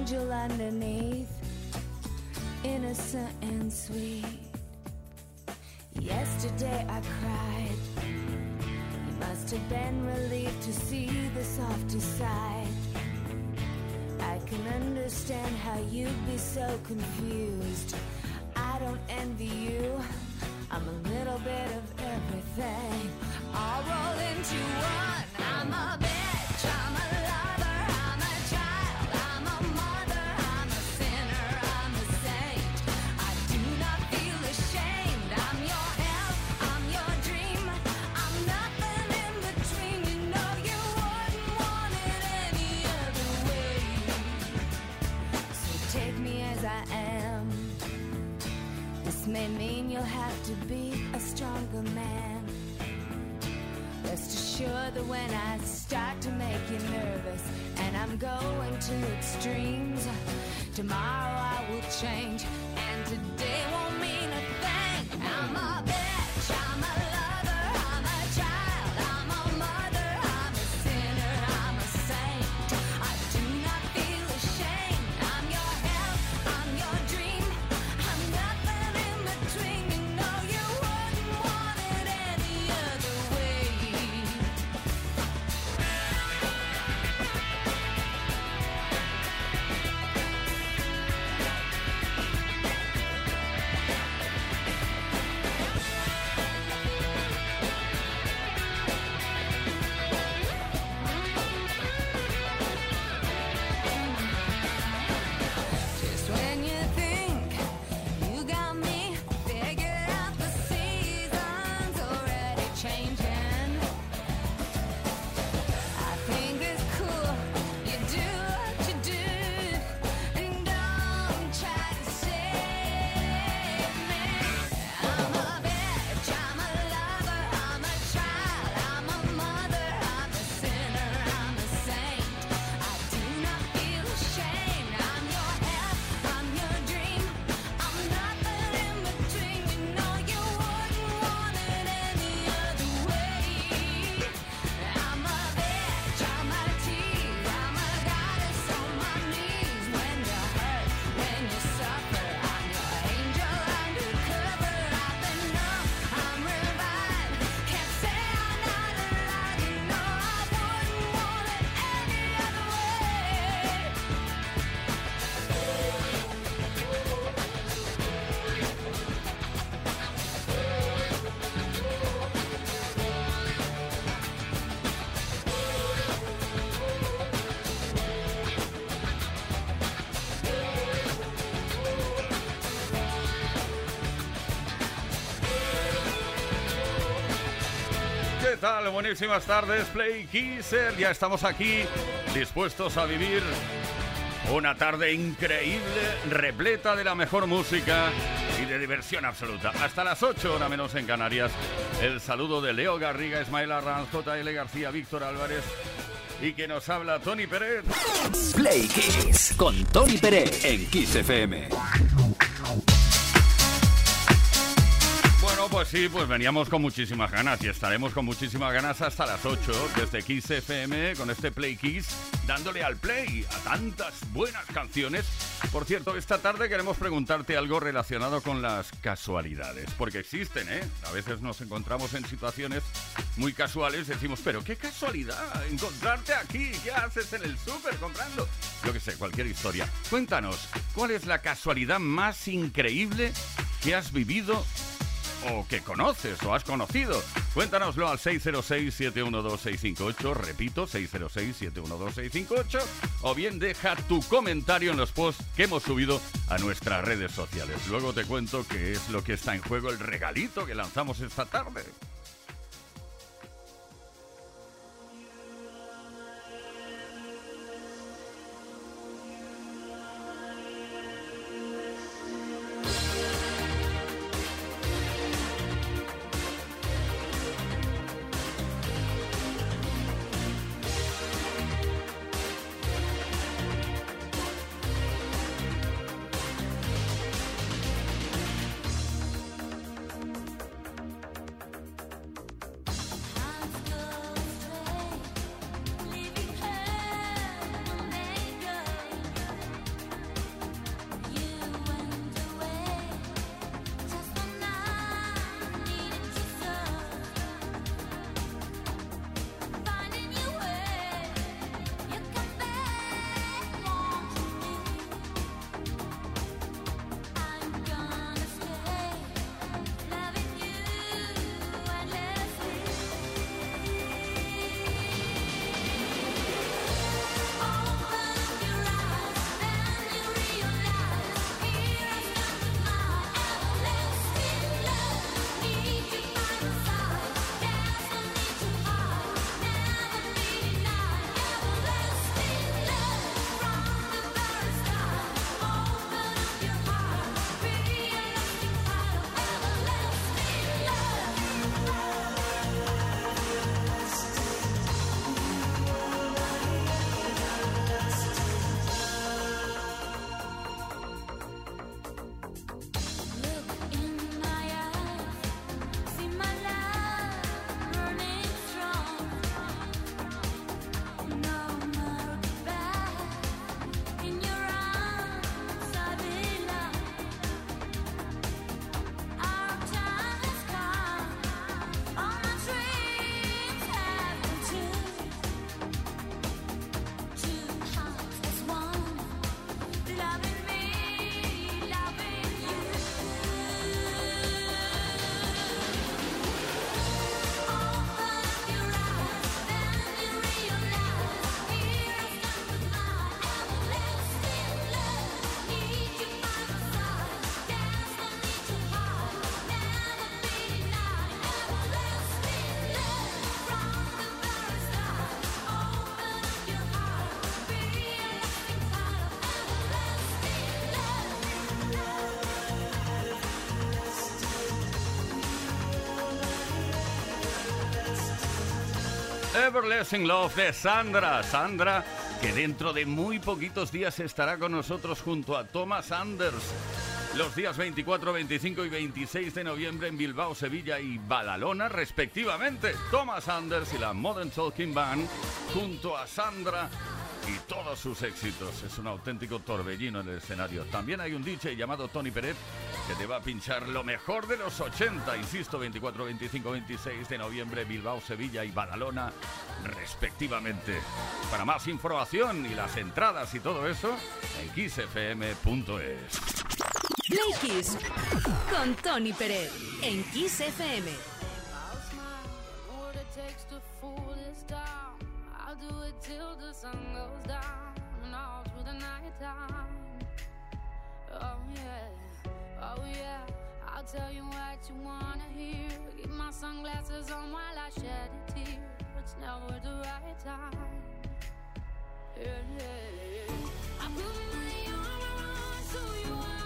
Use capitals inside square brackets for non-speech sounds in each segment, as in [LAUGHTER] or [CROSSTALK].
Angel underneath, innocent and sweet. Yesterday I cried. You must have been relieved to see the softer side. I can understand how you'd be so confused. I don't envy you. May mean you'll have to be a stronger man. Rest assured that when I start to make you nervous and I'm going to extremes, tomorrow I will change tal? Buenísimas tardes, Play Kisser. Ya estamos aquí dispuestos a vivir una tarde increíble, repleta de la mejor música y de diversión absoluta. Hasta las 8 hora menos en Canarias. El saludo de Leo Garriga, Ismael Arranz, JL García, Víctor Álvarez y que nos habla Tony Pérez. Play Kiss con Tony Pérez en Kiss FM. Pues sí, pues veníamos con muchísimas ganas y estaremos con muchísimas ganas hasta las 8 desde Kiss FM con este Play Kiss, dándole al play a tantas buenas canciones. Por cierto, esta tarde queremos preguntarte algo relacionado con las casualidades, porque existen, ¿eh? A veces nos encontramos en situaciones muy casuales, decimos, pero qué casualidad encontrarte aquí, ¿qué haces en el súper comprando? Yo qué sé, cualquier historia. Cuéntanos, ¿cuál es la casualidad más increíble que has vivido o que conoces o has conocido. Cuéntanoslo al 606-712-658, repito, 606-712-658, o bien deja tu comentario en los posts que hemos subido a nuestras redes sociales. Luego te cuento qué es lo que está en juego, el regalito que lanzamos esta tarde. Everlasting Love de Sandra. Sandra, que dentro de muy poquitos días estará con nosotros junto a Thomas Anders. Los días 24, 25 y 26 de noviembre en Bilbao, Sevilla y Badalona, respectivamente. Thomas Anders y la Modern Talking Band junto a Sandra y todos sus éxitos. Es un auténtico torbellino en el escenario. También hay un DJ llamado Tony Peret que te va a pinchar lo mejor de los 80. Insisto, 24, 25, 26 de noviembre, Bilbao, Sevilla y Badalona, respectivamente. Para más información y las entradas y todo eso, en kissfm.es. Play Kiss con Tony Pérez en Kiss FM. Oh yeah, oh yeah. I'll tell you what you wanna hear. Keep my sunglasses on while I shed a tear. It's never the right time. Yeah, yeah. I put my armor on so you are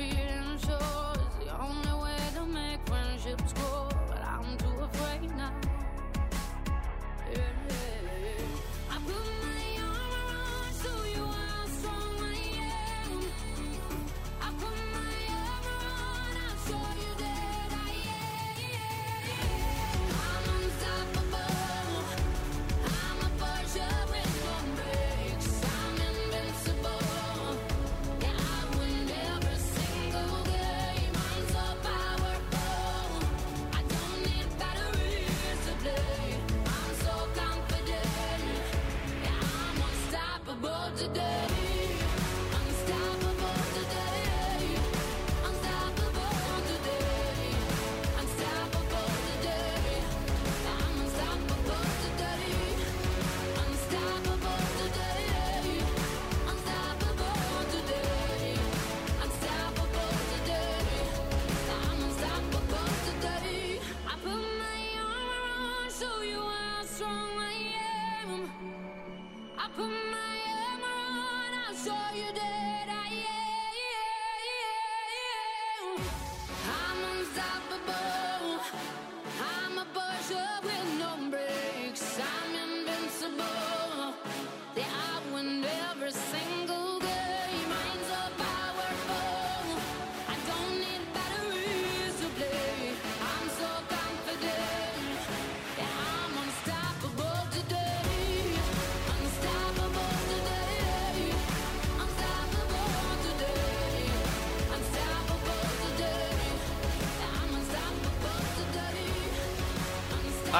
feeling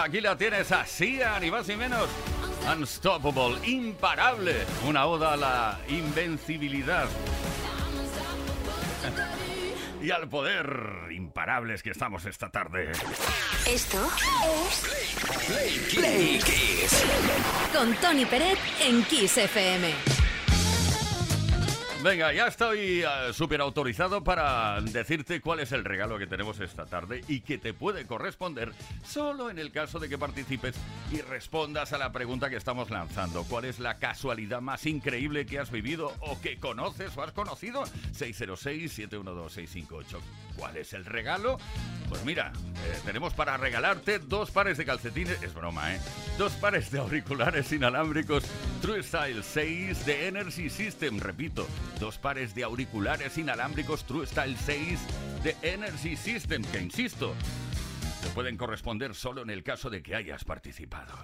Aquí la tienes así, ni más ni menos. Unstoppable, imparable. Una oda a la invencibilidad [LAUGHS] y al poder imparables que estamos esta tarde. Esto es Play Kiss. con Tony Pérez en Kiss FM. Venga, ya estoy eh, súper autorizado para decirte cuál es el regalo que tenemos esta tarde y que te puede corresponder solo en el caso de que participes y respondas a la pregunta que estamos lanzando. ¿Cuál es la casualidad más increíble que has vivido o que conoces o has conocido? 606-712-658. ¿Cuál es el regalo? Pues mira, eh, tenemos para regalarte dos pares de calcetines, es broma, ¿eh? Dos pares de auriculares inalámbricos True Style 6 de Energy System, repito, dos pares de auriculares inalámbricos True Style 6 de Energy System, que insisto, te pueden corresponder solo en el caso de que hayas participado.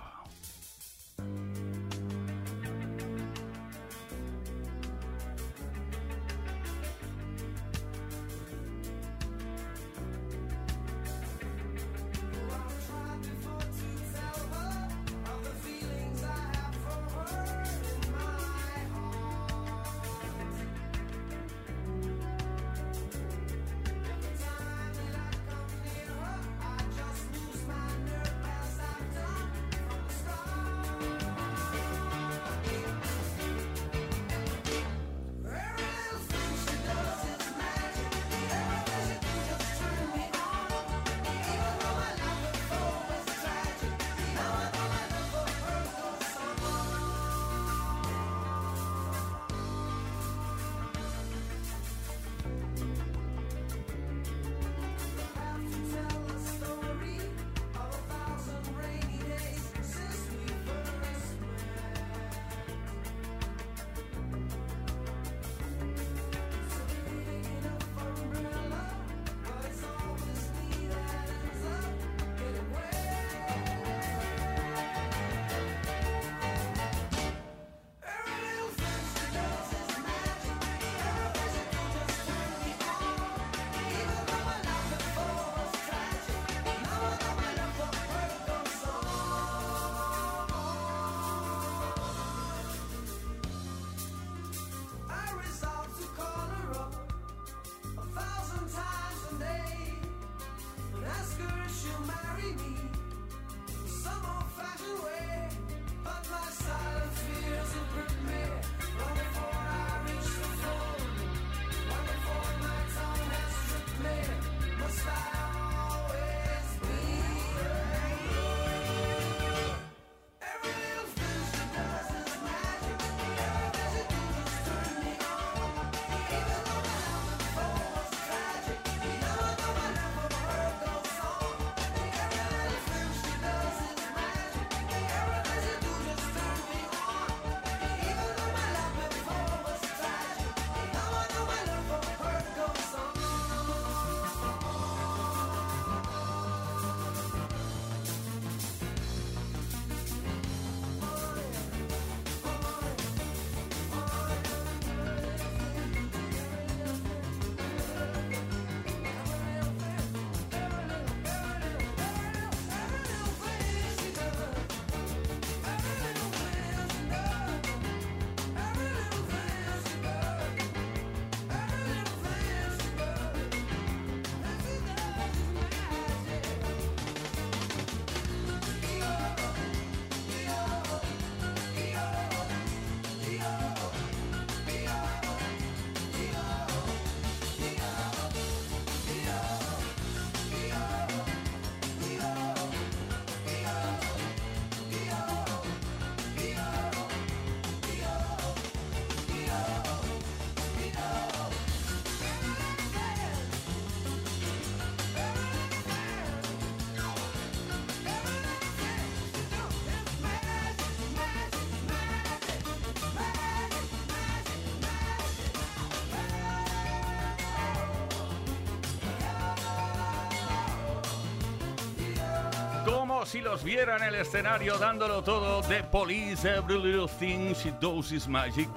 como si los viera en el escenario dándolo todo de Police, Every Little Thing, She Does Is Magic.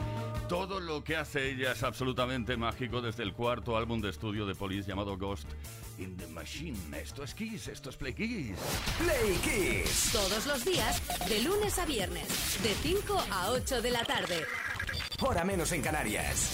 Todo lo que hace ella es absolutamente mágico desde el cuarto álbum de estudio de Police llamado Ghost in the Machine. Esto es Kiss, esto es Play Kiss. Play Kiss. Todos los días, de lunes a viernes, de 5 a 8 de la tarde. Hora menos en Canarias.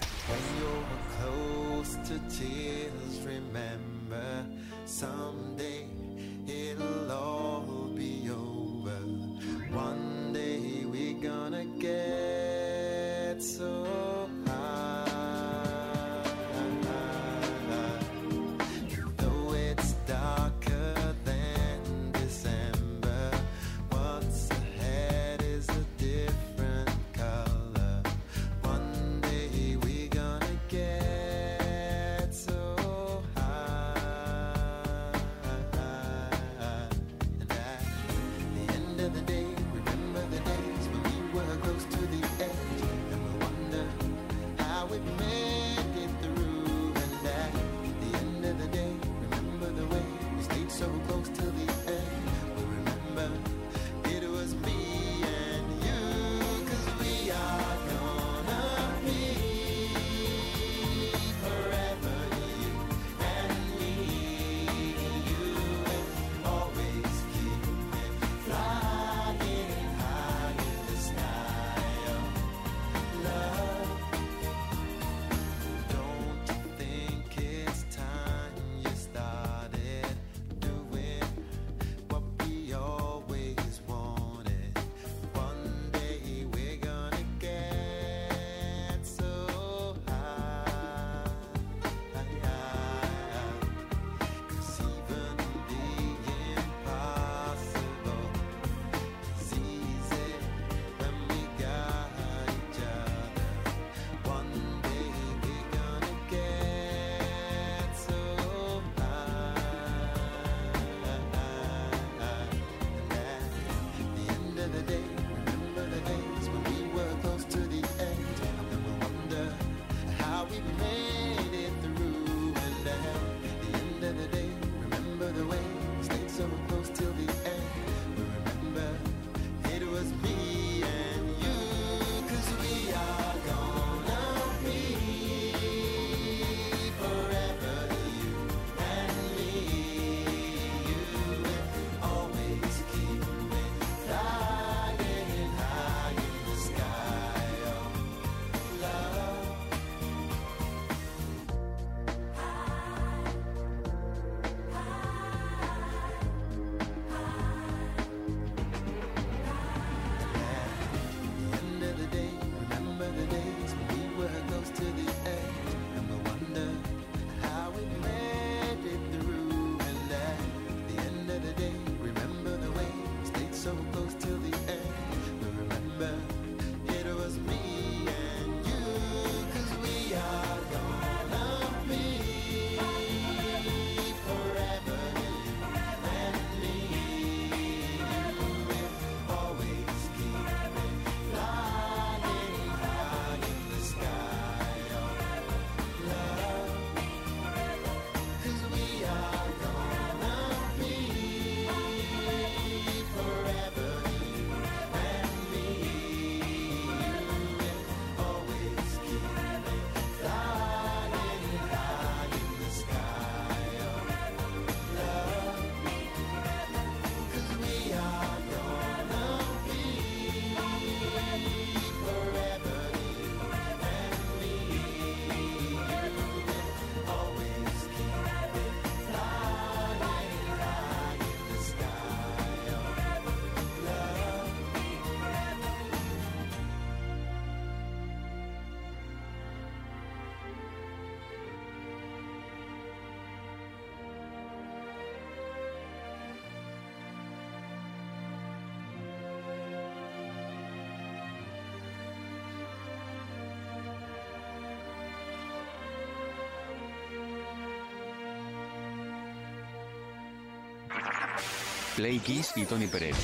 Play Kiss y Tony Pérez.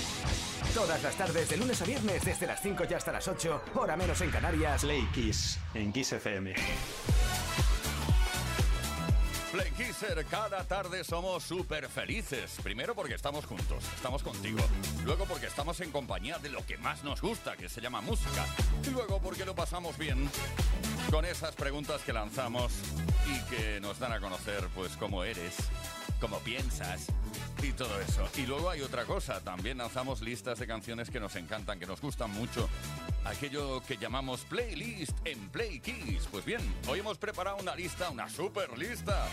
Todas las tardes, de lunes a viernes, desde las 5 y hasta las 8, hora menos en Canarias. Play Kiss, en Kiss FM. Play Kisser, eh, cada tarde somos súper felices. Primero porque estamos juntos, estamos contigo. Luego porque estamos en compañía de lo que más nos gusta, que se llama música. Y luego porque lo pasamos bien con esas preguntas que lanzamos y que nos dan a conocer pues cómo eres, cómo piensas, y todo eso. Y luego hay otra cosa, también lanzamos listas de canciones que nos encantan, que nos gustan mucho. Aquello que llamamos playlist en Play Kiss. Pues bien, hoy hemos preparado una lista, una super lista.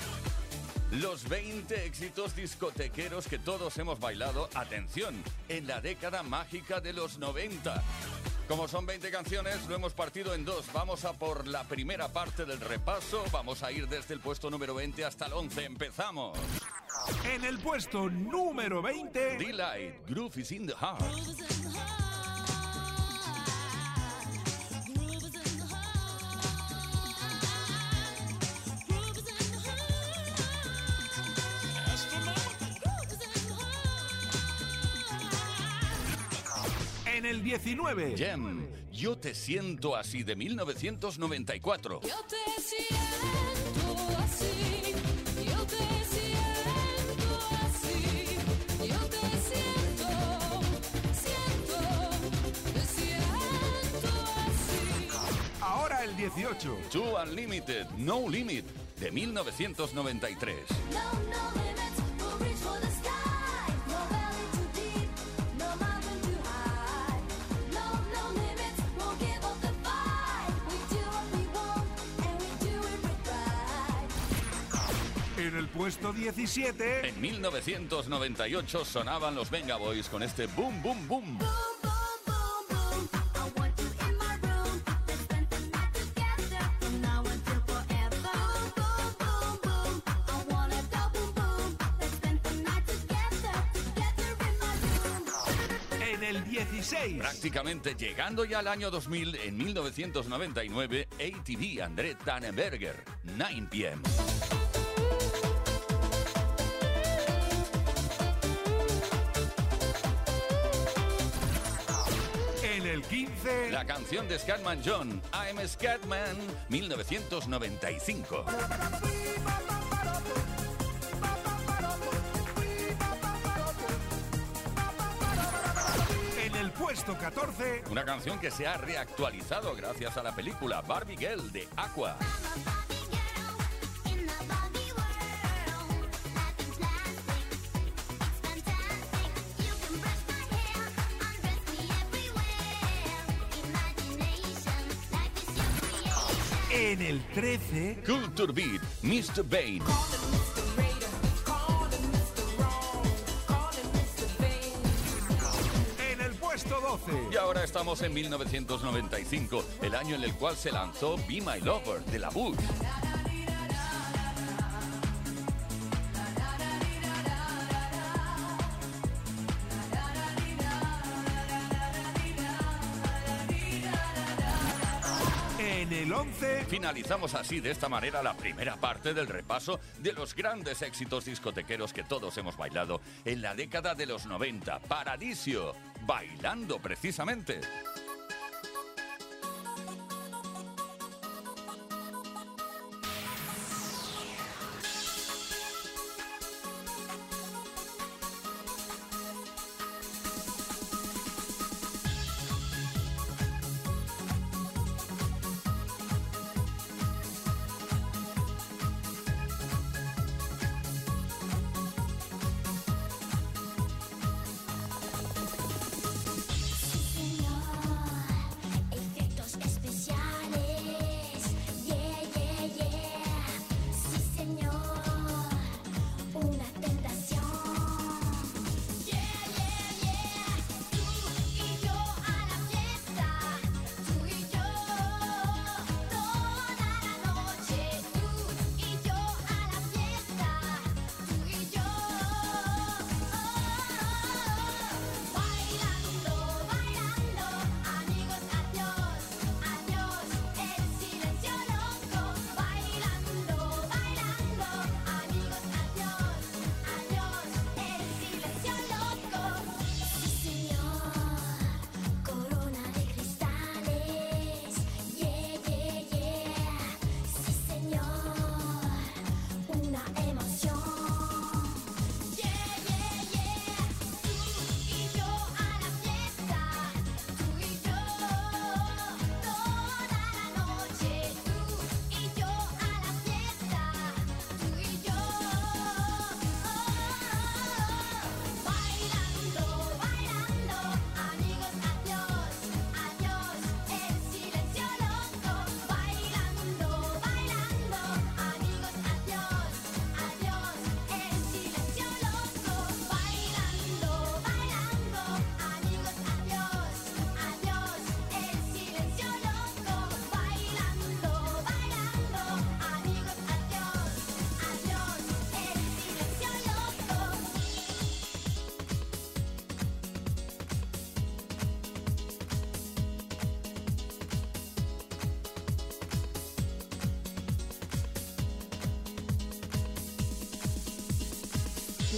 Los 20 éxitos discotequeros que todos hemos bailado, atención, en la década mágica de los 90. Como son 20 canciones, lo hemos partido en dos. Vamos a por la primera parte del repaso. Vamos a ir desde el puesto número 20 hasta el 11. Empezamos. En el puesto número 20, Delight, Groove is in the Heart. El 19, Gem, Yo te siento así de 1994. Yo te siento así, yo te siento así, yo te siento, siento, te siento así. ahora el 18, To Unlimited, No Limit de 1993. No, no en el puesto 17, En 1998 sonaban los Venga Boys con este Boom Boom Boom. En el 16, Prácticamente llegando ya al año 2000, en 1999, ATV André Tannenberger, 9 p.m. 15, La canción de Scatman John, I'm Scatman, 1995. en el puesto 14, Una canción que se ha reactualizado gracias a la película Barbie Girl de Aqua. En el 13, Culture Beat, Mr. Bane. en el puesto 12, Y ahora estamos en 1995, el año en el cual se lanzó Be My Lover de la Bush. Finalizamos así de esta manera la primera parte del repaso de los grandes éxitos discotequeros que todos hemos bailado en la década de los 90. Paradisio, bailando precisamente.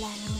hablaron.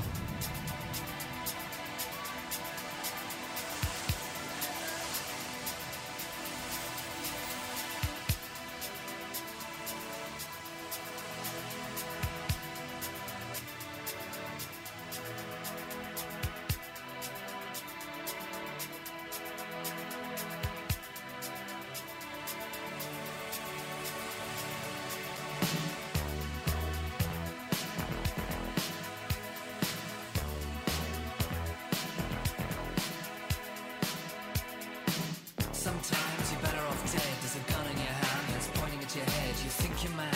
Sometimes you're better off dead. There's a gun in your hand that's pointing at your head. You think you might.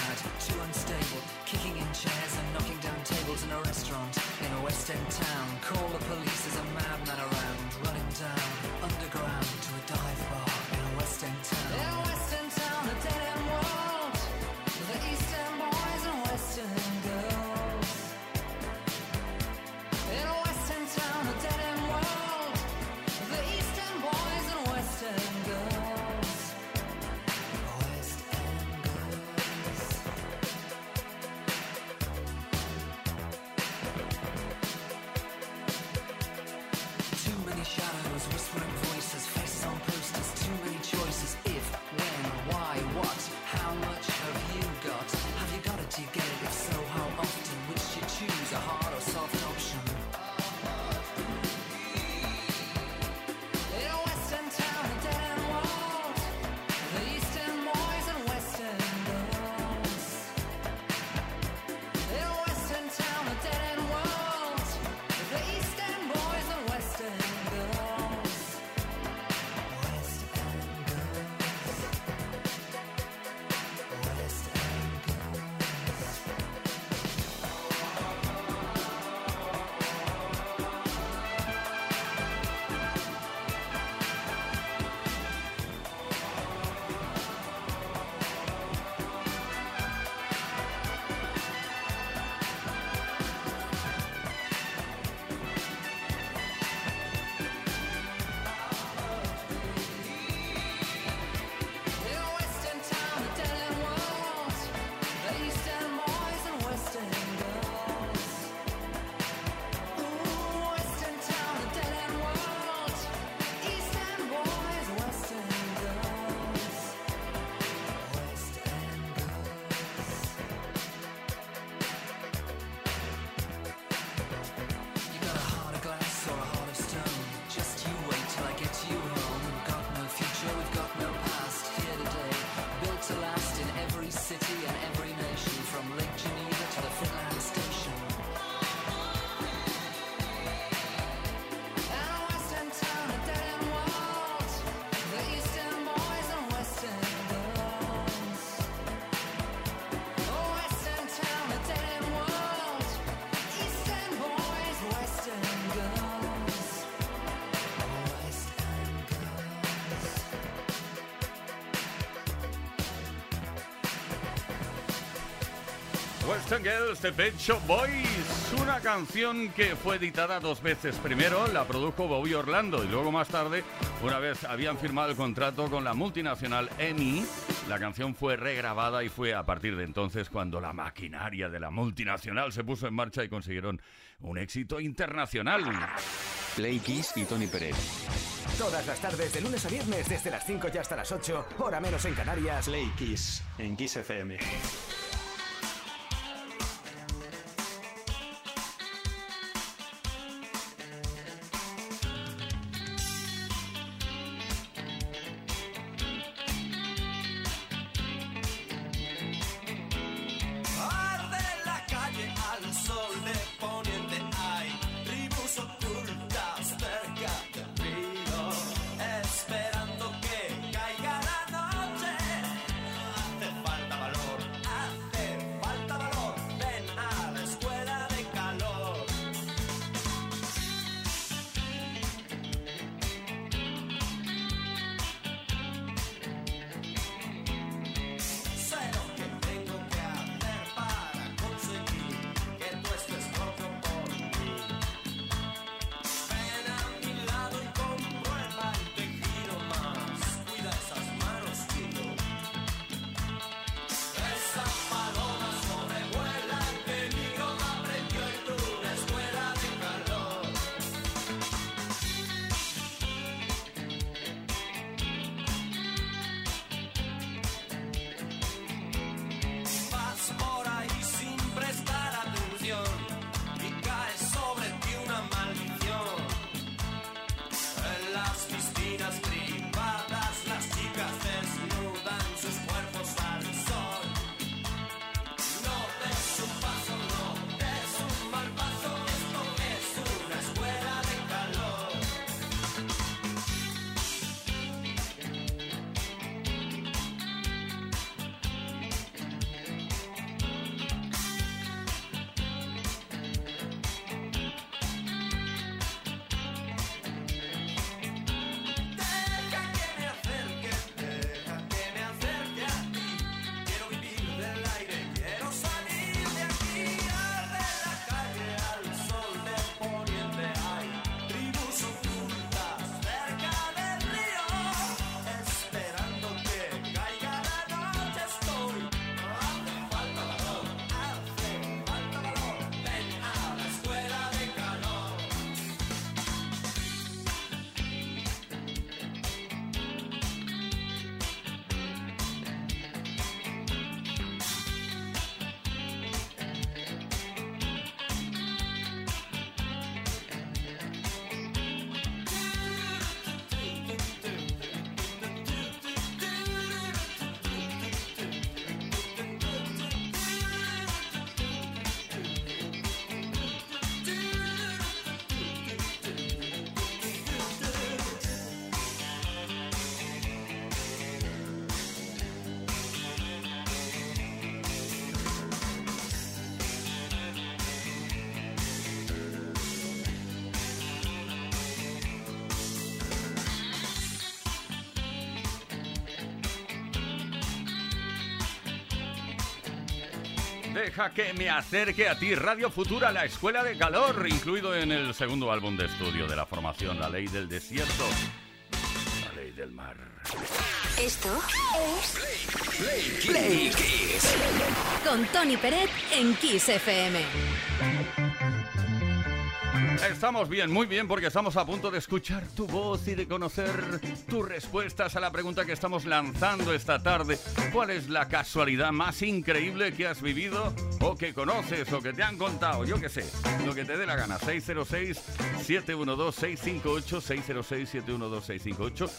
Western Girls de Pet Shop Boys, una canción que fue editada dos veces. Primero la produjo Bobby Orlando y luego más tarde, una vez habían firmado el contrato con la multinacional EMI, la canción fue regrabada y fue a partir de entonces cuando la maquinaria de la multinacional se puso en marcha y consiguieron un éxito internacional. Play Kiss y Tony Pérez. Todas las tardes, de lunes a viernes, desde las 5 y hasta las 8, hora menos en Canarias. Play Kiss en Kiss FM. Deja que me acerque a ti, Radio Futura, la Escuela de Calor, incluido en el segundo álbum de estudio de la formación, La Ley del Desierto, La Ley del Mar. Esto es Play, Play Kiss. con Tony Peret en Kiss FM. Estamos bien, muy bien, porque estamos a punto de escuchar tu voz y de conocer tus respuestas a la pregunta que estamos lanzando esta tarde. ¿Cuál es la casualidad más increíble que has vivido o que conoces o que te han contado? Yo qué sé, lo que te dé la gana. 606-712-658, 606-712-658.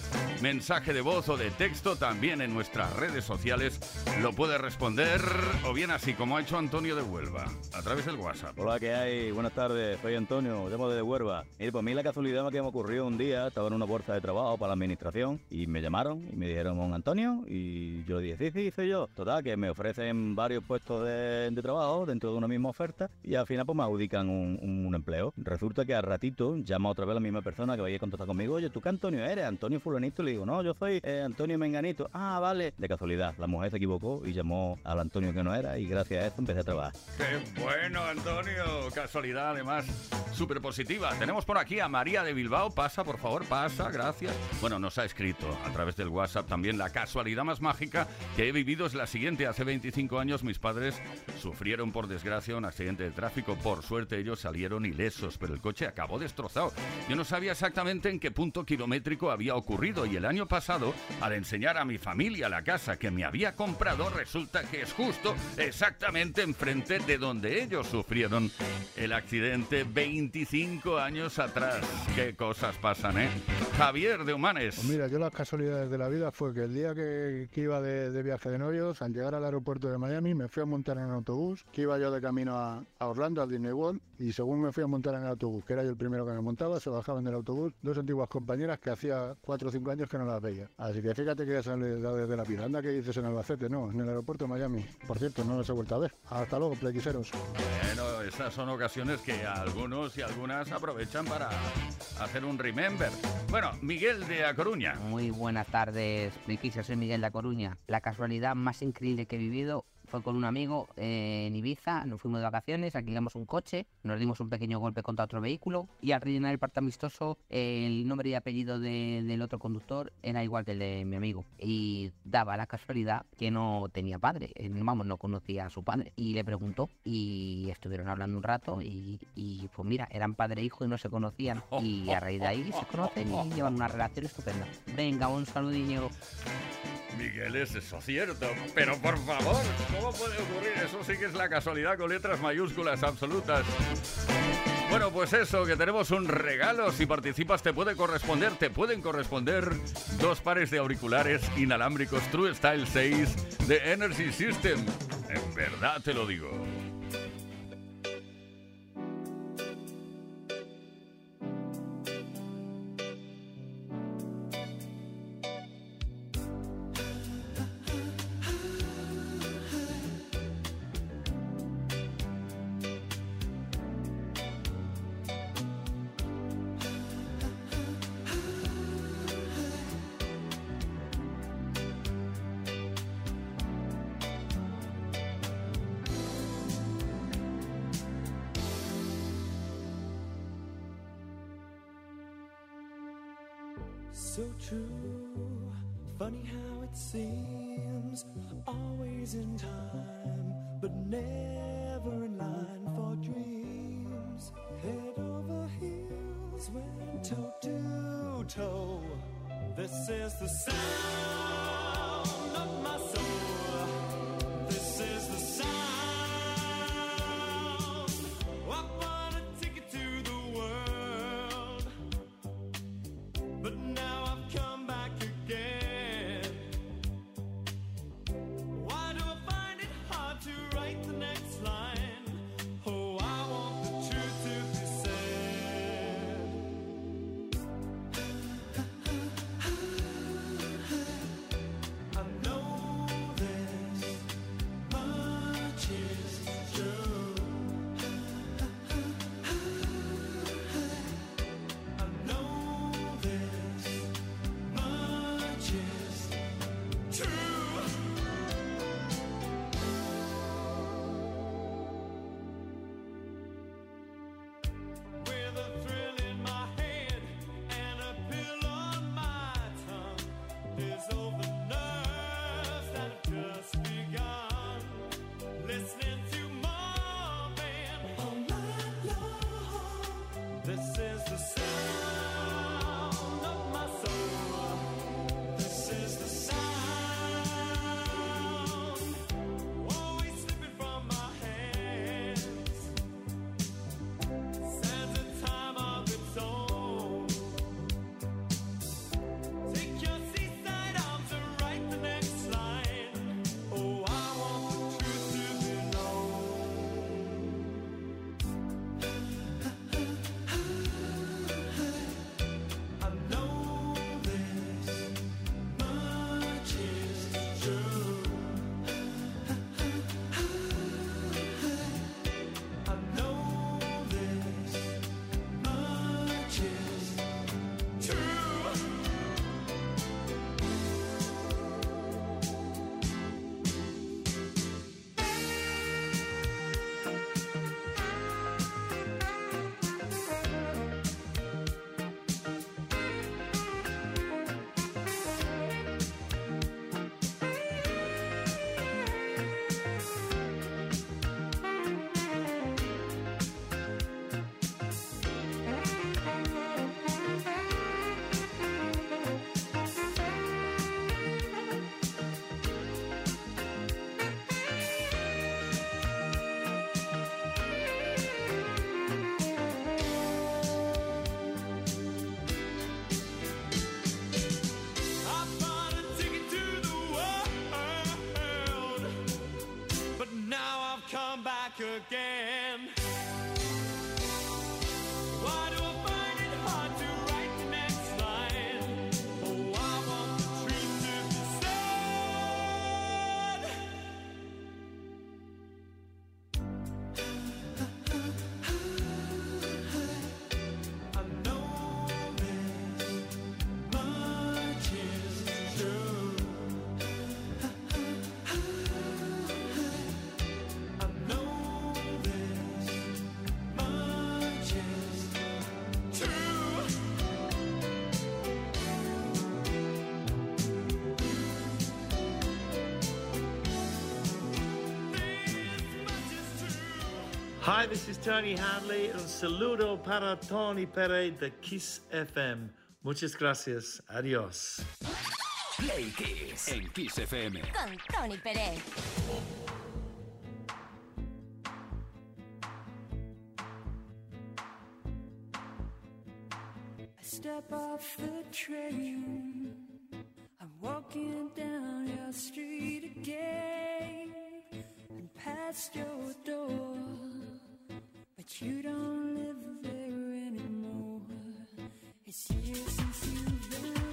Mensaje de voz o de texto también en nuestras redes sociales. Lo puedes responder o bien así como ha hecho Antonio de Huelva, a través del WhatsApp. Hola, ¿qué hay? Buenas tardes, soy Antonio, llamo desde Huelva. Mire, pues a mí la casualidad que me ocurrió un día, estaba en una bolsa de trabajo para la administración y me llamaron y me dijeron, Antonio, y yo dije, sí, sí, soy yo. Total, que me ofrecen varios puestos de, de trabajo dentro de una misma oferta y al final pues me adjudican un, un empleo. Resulta que al ratito llama otra vez la misma persona que vaya a contactar conmigo, oye, ¿tú qué Antonio eres? Antonio fulanito, le digo, no, yo soy eh, Antonio Menganito. Ah, vale. De casualidad, la mujer se equivocó y llamó al Antonio que no era y gracias a eso empecé a trabajar. Qué bueno, Antonio. Casualidad, además, súper positiva. Tenemos por aquí a María de Bilbao. Pasa, por favor, pasa, gracias. Bueno, nos ha escrito a través del WhatsApp también. La casualidad más mágica que he vivido es la siguiente. Hace 25 años mis padres sufrieron, por desgracia, un accidente de tráfico. Por suerte, ellos salieron ilesos, pero el coche acabó destrozado. Yo no sabía exactamente en qué punto kilométrico había ocurrido y el año pasado, al enseñar a mi familia la casa que me había comprado, resulta que es justo exactamente enfrente de donde ellos sufrieron el accidente 25 años atrás. Qué cosas pasan, ¿eh? Javier de Humanes. Pues mira, yo las casualidades de la vida fue que el día que, iba de, de viaje de novios, al llegar al aeropuerto de Miami, me fui a montar en un autobús, que iba yo de camino a, a Orlando, al Disney World, y según me fui a montar en el autobús, que era yo el primero que me montaba, se bajaban del autobús dos antiguas compañeras que hacía cuatro o cinco años que no las veía. Así que fíjate que ya sale de la vida. Anda que dices en Albacete, no, en el aeropuerto de Miami. Por cierto, no los he vuelto a ver. Hasta luego, plequiseros. Bueno, esas son ocasiones que algunos y algunas aprovechan para hacer un remember. Bueno, Miguel de A Coruña. Muy buenas tardes, Friquisa, soy Miguel de A Coruña. La casualidad más increíble que he vivido fue con un amigo eh, en Ibiza, nos fuimos de vacaciones, alquilamos un coche, nos dimos un pequeño golpe contra otro vehículo y al rellenar el parte amistoso el nombre y apellido de- del otro conductor era igual que el de mi amigo y daba la casualidad que no tenía padre, eh, vamos, no conocía a su padre y le preguntó y estuvieron hablando un rato y, y, pues mira, eran padre e hijo y no se conocían y a raíz de ahí se conocen y llevan una relación estupenda. Venga, un saludillo. Miguel, es eso cierto. Pero por favor, ¿cómo puede ocurrir? Eso sí que es la casualidad con letras mayúsculas absolutas. Bueno, pues eso, que tenemos un regalo. Si participas te puede corresponder, te pueden corresponder dos pares de auriculares inalámbricos True Style 6 de Energy System. En verdad te lo digo. So true, funny how it seems, always in time, but never in line for dreams. Head over heels, went toe to toe. This is the sound Hi, this is Tony Hadley. Un saludo para Tony Pérez de Kiss FM. Muchas gracias. Adiós. Play Kiss en Kiss FM. Con Tony Pérez. I step off the train. I'm walking down your street again and past your door. But you don't live there anymore. It's years since you've been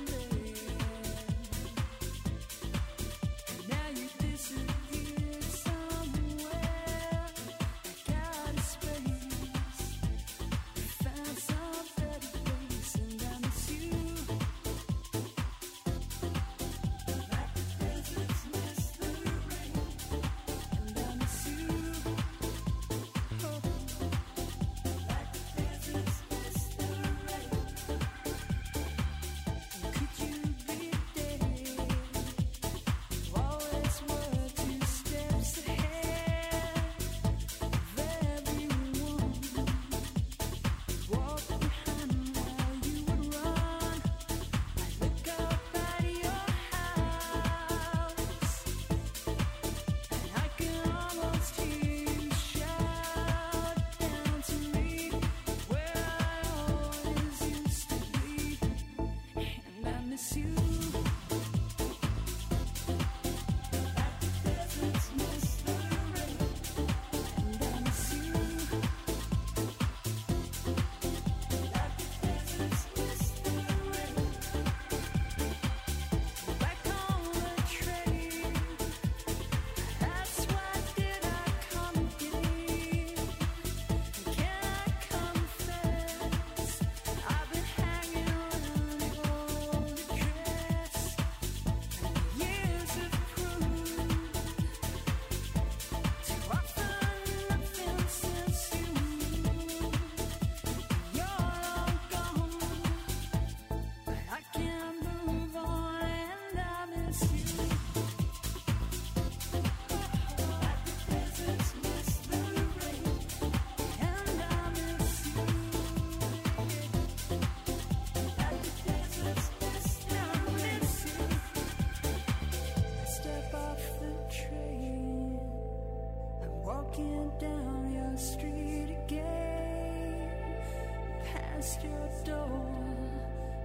your door.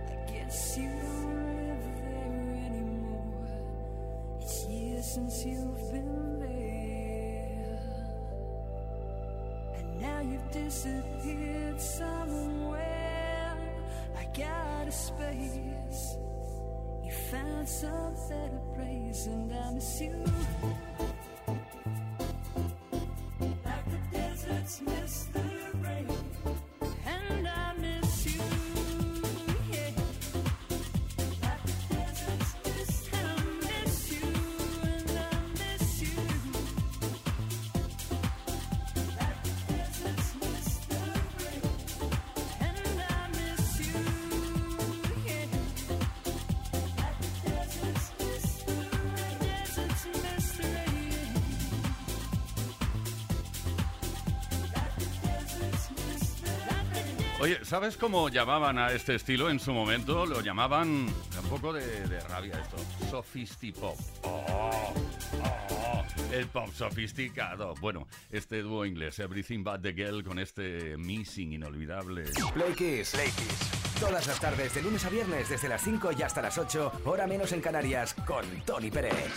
I guess you don't live there anymore. It's years since you've been there, and now you've disappeared somewhere. I got a space. You found some better place, and I miss you. ¿Sabes cómo llamaban a este estilo en su momento? Lo llamaban, un poco de, rabia esto, sofistipop. Oh, oh, el pop sofisticado. Bueno, este dúo inglés, Everything But The Girl, con este missing inolvidable. Play Kiss. Todas las tardes, de lunes a viernes, desde las 5 y hasta las 8, hora menos en Canarias, con Tony Pérez.